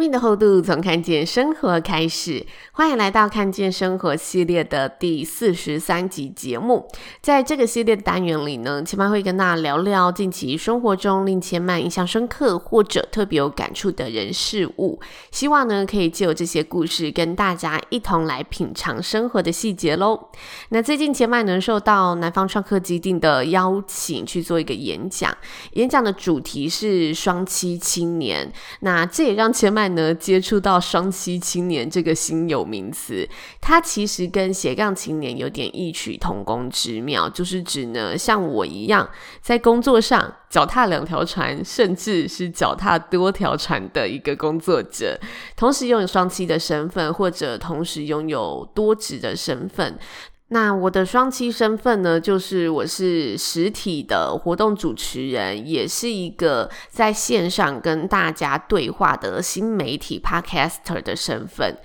命的厚度从看见生活开始，欢迎来到看见生活系列的第四十三集节目。在这个系列的单元里呢，千嫚会跟大家聊聊近期生活中令千曼印象深刻或者特别有感触的人事物。希望呢，可以借由这些故事跟大家一同来品尝生活的细节喽。那最近千曼能，受到南方创客基地的邀请去做一个演讲，演讲的主题是双栖青年。那这也让千呢，接触到双栖青年这个新有名词，它其实跟斜杠青年有点异曲同工之妙，就是指呢，像我一样在工作上脚踏两条船，甚至是脚踏多条船的一个工作者，同时拥有双栖的身份，或者同时拥有多职的身份。那我的双栖身份呢，就是我是实体的活动主持人，也是一个在线上跟大家对话的新媒体 Podcaster 的身份。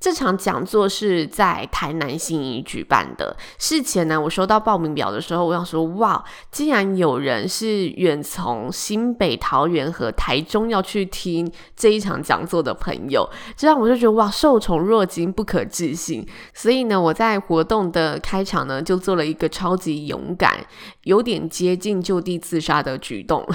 这场讲座是在台南新义举办的。事前呢，我收到报名表的时候，我想说：哇，竟然有人是远从新北、桃园和台中要去听这一场讲座的朋友，这样我就觉得哇，受宠若惊，不可置信。所以呢，我在活动的开场呢，就做了一个超级勇敢、有点接近就地自杀的举动。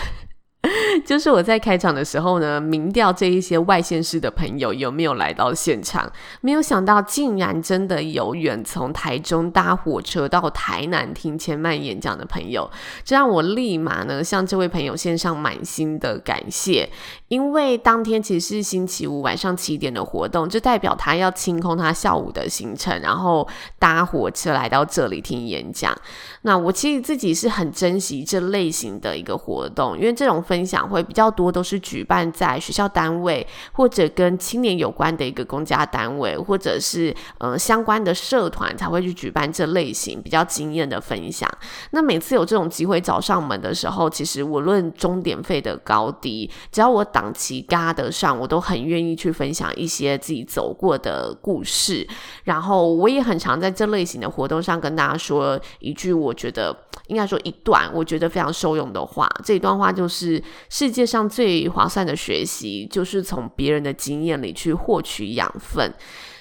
就是我在开场的时候呢，民调这一些外县市的朋友有没有来到现场？没有想到，竟然真的有远从台中搭火车到台南听千曼演讲的朋友，这让我立马呢向这位朋友献上满心的感谢。因为当天其实是星期五晚上七点的活动，就代表他要清空他下午的行程，然后搭火车来到这里听演讲。那我其实自己是很珍惜这类型的一个活动，因为这种分享会比较多，都是举办在学校单位或者跟青年有关的一个公家单位，或者是呃相关的社团才会去举办这类型比较经验的分享。那每次有这种机会找上门的时候，其实无论钟点费的高低，只要我档期嘎得上，我都很愿意去分享一些自己走过的故事。然后我也很常在这类型的活动上跟大家说一句我。觉得应该说一段我觉得非常受用的话，这一段话就是世界上最划算的学习，就是从别人的经验里去获取养分。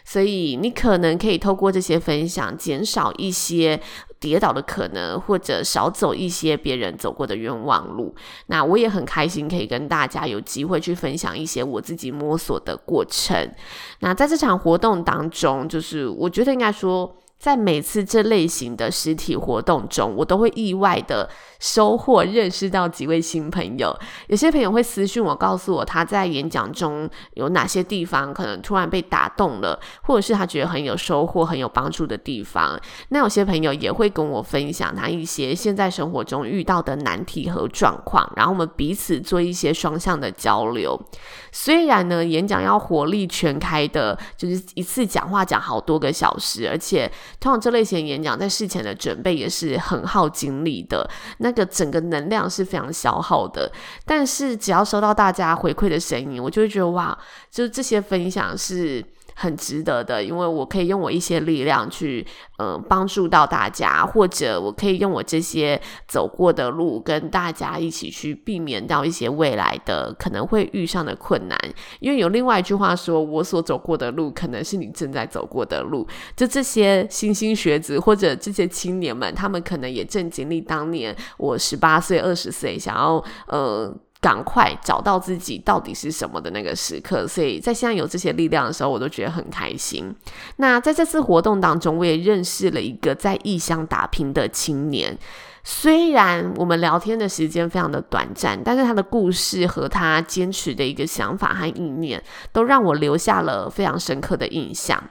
所以你可能可以透过这些分享，减少一些跌倒的可能，或者少走一些别人走过的冤枉路。那我也很开心可以跟大家有机会去分享一些我自己摸索的过程。那在这场活动当中，就是我觉得应该说。在每次这类型的实体活动中，我都会意外的收获，认识到几位新朋友。有些朋友会私讯我，告诉我他在演讲中有哪些地方可能突然被打动了，或者是他觉得很有收获、很有帮助的地方。那有些朋友也会跟我分享他一些现在生活中遇到的难题和状况，然后我们彼此做一些双向的交流。虽然呢，演讲要火力全开的，就是一次讲话讲好多个小时，而且。通常这类型演讲在事前的准备也是很耗精力的，那个整个能量是非常消耗的。但是只要收到大家回馈的声音，我就会觉得哇，就是这些分享是。很值得的，因为我可以用我一些力量去，呃，帮助到大家，或者我可以用我这些走过的路，跟大家一起去避免到一些未来的可能会遇上的困难。因为有另外一句话说，我所走过的路，可能是你正在走过的路。就这些新兴学子或者这些青年们，他们可能也正经历当年我十八岁、二十岁想要，呃。赶快找到自己到底是什么的那个时刻，所以在现在有这些力量的时候，我都觉得很开心。那在这次活动当中，我也认识了一个在异乡打拼的青年。虽然我们聊天的时间非常的短暂，但是他的故事和他坚持的一个想法和意念，都让我留下了非常深刻的印象。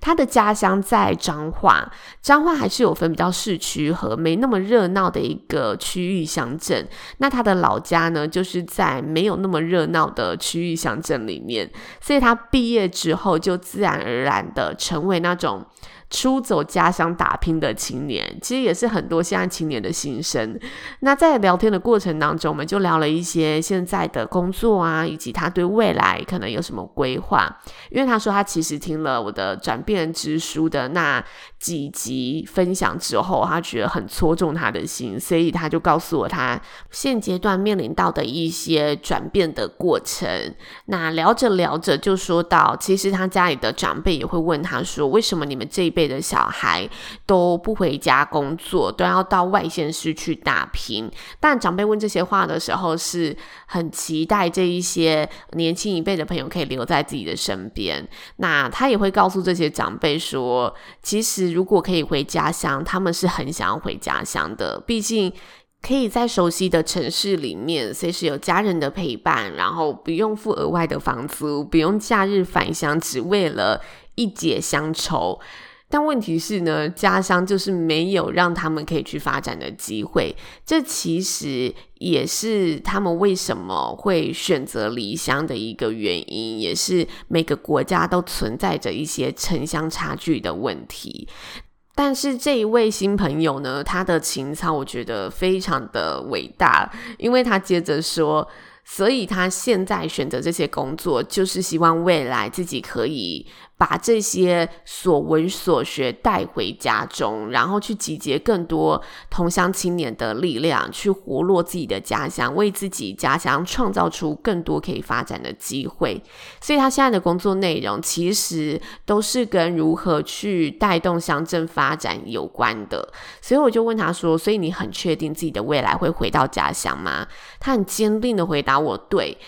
他的家乡在彰化，彰化还是有分比较市区和没那么热闹的一个区域乡镇。那他的老家呢，就是在没有那么热闹的区域乡镇里面，所以他毕业之后就自然而然的成为那种。出走家乡打拼的青年，其实也是很多现在青年的心声。那在聊天的过程当中，我们就聊了一些现在的工作啊，以及他对未来可能有什么规划。因为他说他其实听了我的转变之书的那几集分享之后，他觉得很戳中他的心，所以他就告诉我他现阶段面临到的一些转变的过程。那聊着聊着就说到，其实他家里的长辈也会问他说，为什么你们这一辈辈的小孩都不回家工作，都要到外县市去打拼。但长辈问这些话的时候，是很期待这一些年轻一辈的朋友可以留在自己的身边。那他也会告诉这些长辈说，其实如果可以回家乡，他们是很想要回家乡的。毕竟可以在熟悉的城市里面，随时有家人的陪伴，然后不用付额外的房租，不用假日返乡，只为了一解乡愁。但问题是呢，家乡就是没有让他们可以去发展的机会，这其实也是他们为什么会选择离乡的一个原因，也是每个国家都存在着一些城乡差距的问题。但是这一位新朋友呢，他的情操我觉得非常的伟大，因为他接着说，所以他现在选择这些工作，就是希望未来自己可以。把这些所闻所学带回家中，然后去集结更多同乡青年的力量，去活络自己的家乡，为自己家乡创造出更多可以发展的机会。所以，他现在的工作内容其实都是跟如何去带动乡镇发展有关的。所以，我就问他说：“所以你很确定自己的未来会回到家乡吗？”他很坚定的回答我：“对。”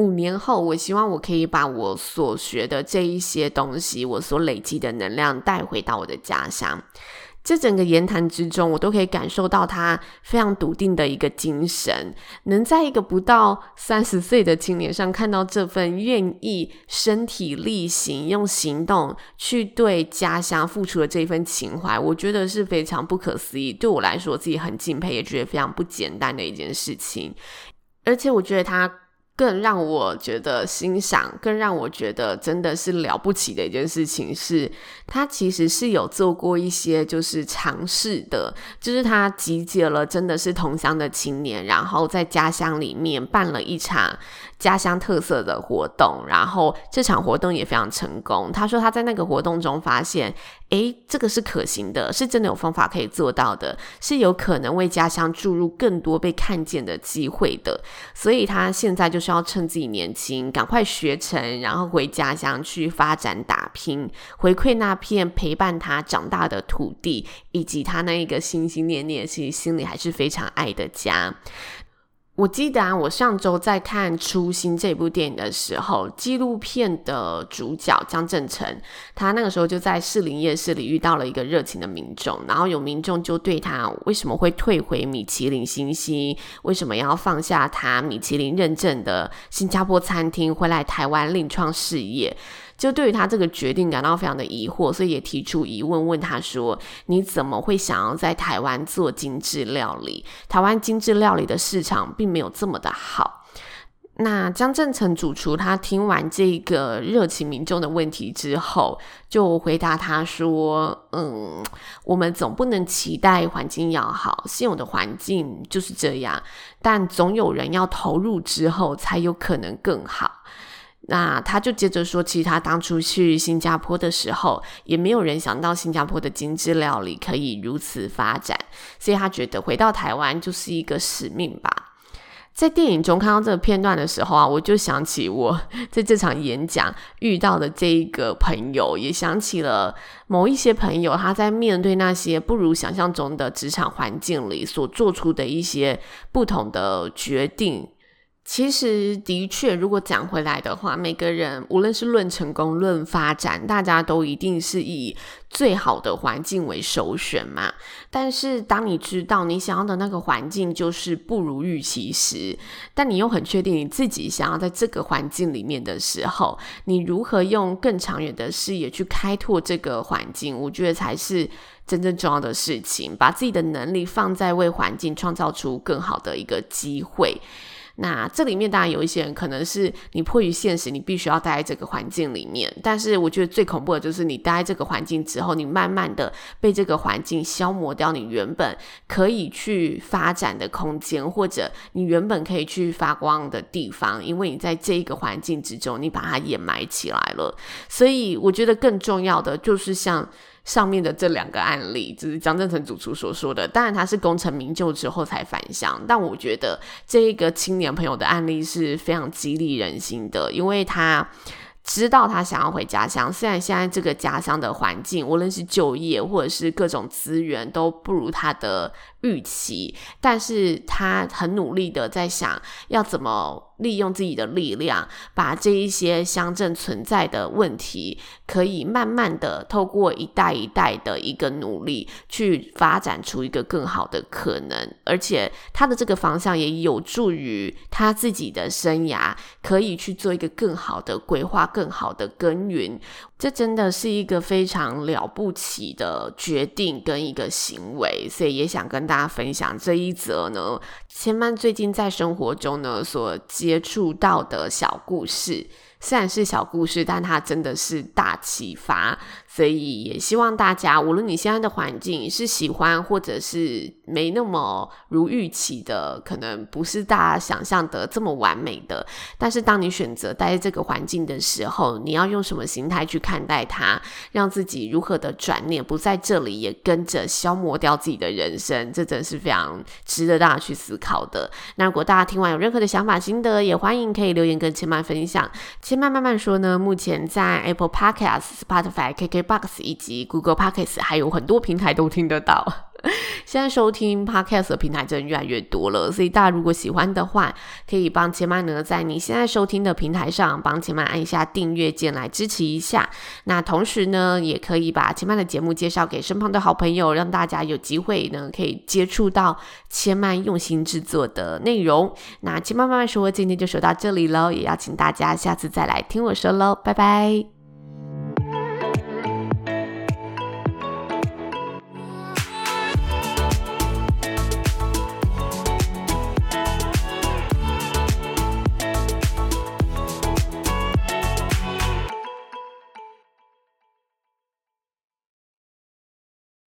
五年后，我希望我可以把我所学的这一些东西，我所累积的能量带回到我的家乡。这整个言谈之中，我都可以感受到他非常笃定的一个精神。能在一个不到三十岁的青年上看到这份愿意身体力行、用行动去对家乡付出的这份情怀，我觉得是非常不可思议。对我来说，我自己很敬佩，也觉得非常不简单的一件事情。而且，我觉得他。更让我觉得欣赏，更让我觉得真的是了不起的一件事情是，他其实是有做过一些就是尝试的，就是他集结了真的是同乡的青年，然后在家乡里面办了一场家乡特色的活动，然后这场活动也非常成功。他说他在那个活动中发现，诶，这个是可行的，是真的有方法可以做到的，是有可能为家乡注入更多被看见的机会的。所以他现在就是要趁自己年轻，赶快学成，然后回家乡去发展打拼，回馈那片陪伴他长大的土地，以及他那一个心心念念、其实心里还是非常爱的家。我记得啊，我上周在看《初心》这部电影的时候，纪录片的主角江振成，他那个时候就在士林夜市里遇到了一个热情的民众，然后有民众就对他为什么会退回米其林星星，为什么要放下他米其林认证的新加坡餐厅，回来台湾另创事业。就对于他这个决定感到非常的疑惑，所以也提出疑问，问他说：“你怎么会想要在台湾做精致料理？台湾精致料理的市场并没有这么的好。”那江振成主厨他听完这个热情民众的问题之后，就回答他说：“嗯，我们总不能期待环境要好，现有的环境就是这样，但总有人要投入之后，才有可能更好。”那他就接着说，其实他当初去新加坡的时候，也没有人想到新加坡的精致料理可以如此发展，所以他觉得回到台湾就是一个使命吧。在电影中看到这个片段的时候啊，我就想起我 在这场演讲遇到的这一个朋友，也想起了某一些朋友他在面对那些不如想象中的职场环境里所做出的一些不同的决定。其实的确，如果讲回来的话，每个人无论是论成功、论发展，大家都一定是以最好的环境为首选嘛。但是，当你知道你想要的那个环境就是不如预期时，但你又很确定你自己想要在这个环境里面的时候，你如何用更长远的视野去开拓这个环境？我觉得才是真正重要的事情。把自己的能力放在为环境创造出更好的一个机会。那这里面当然有一些人，可能是你迫于现实，你必须要待在这个环境里面。但是我觉得最恐怖的就是你待在这个环境之后，你慢慢的被这个环境消磨掉你原本可以去发展的空间，或者你原本可以去发光的地方，因为你在这一个环境之中，你把它掩埋起来了。所以我觉得更重要的就是像。上面的这两个案例，就是张正成主厨所说的。当然，他是功成名就之后才返乡，但我觉得这一个青年朋友的案例是非常激励人心的，因为他知道他想要回家乡。虽然现在这个家乡的环境，无论是就业或者是各种资源都不如他的预期，但是他很努力的在想要怎么。利用自己的力量，把这一些乡镇存在的问题，可以慢慢的透过一代一代的一个努力，去发展出一个更好的可能。而且他的这个方向也有助于他自己的生涯，可以去做一个更好的规划、更好的耕耘。这真的是一个非常了不起的决定跟一个行为，所以也想跟大家分享这一则呢。千曼最近在生活中呢所接接触到的小故事。虽然是小故事，但它真的是大启发，所以也希望大家，无论你现在的环境是喜欢，或者是没那么如预期的，可能不是大家想象的这么完美的，但是当你选择待在这个环境的时候，你要用什么心态去看待它，让自己如何的转念，不在这里也跟着消磨掉自己的人生，这真是非常值得大家去思考的。那如果大家听完有任何的想法心得，也欢迎可以留言跟千曼分享。千曼慢慢说呢，目前在 Apple Podcast、Spotify、KK Box 以及 Google Podcast 还有很多平台都听得到。现在收听 Podcast 的平台真的越来越多了，所以大家如果喜欢的话，可以帮千曼呢在你现在收听的平台上帮千曼按一下订阅键来支持一下。那同时呢，也可以把千曼的节目介绍给身旁的好朋友，让大家有机会呢可以接触到千曼用心制作的内容。那千曼慢慢说，今天就说到这里喽，也邀请大家下次再来听我说喽，拜拜。